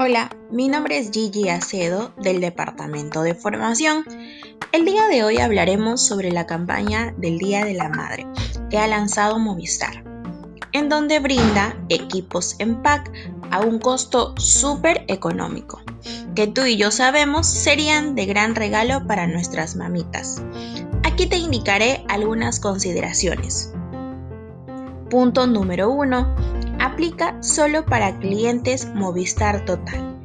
Hola, mi nombre es Gigi Acedo del Departamento de Formación. El día de hoy hablaremos sobre la campaña del Día de la Madre que ha lanzado Movistar, en donde brinda equipos en pack a un costo súper económico, que tú y yo sabemos serían de gran regalo para nuestras mamitas. Aquí te indicaré algunas consideraciones. Punto número 1 aplica solo para clientes Movistar Total,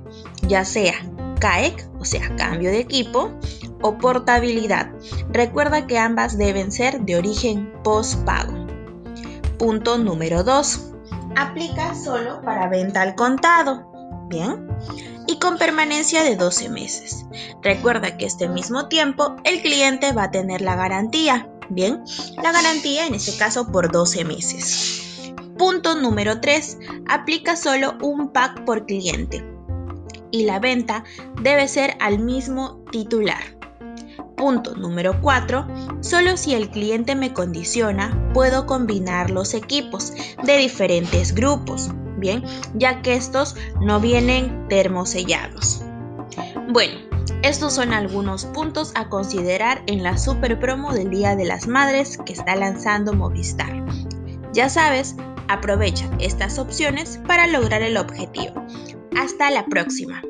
ya sea CAEC, o sea, cambio de equipo, o portabilidad. Recuerda que ambas deben ser de origen postpago. Punto número 2. Aplica solo para venta al contado. Bien. Y con permanencia de 12 meses. Recuerda que este mismo tiempo el cliente va a tener la garantía. Bien. La garantía en este caso por 12 meses. Punto número 3. Aplica solo un pack por cliente y la venta debe ser al mismo titular. Punto número 4. Solo si el cliente me condiciona, puedo combinar los equipos de diferentes grupos, bien, ya que estos no vienen termosellados. Bueno, estos son algunos puntos a considerar en la super promo del Día de las Madres que está lanzando Movistar. Ya sabes, Aprovecha estas opciones para lograr el objetivo. Hasta la próxima.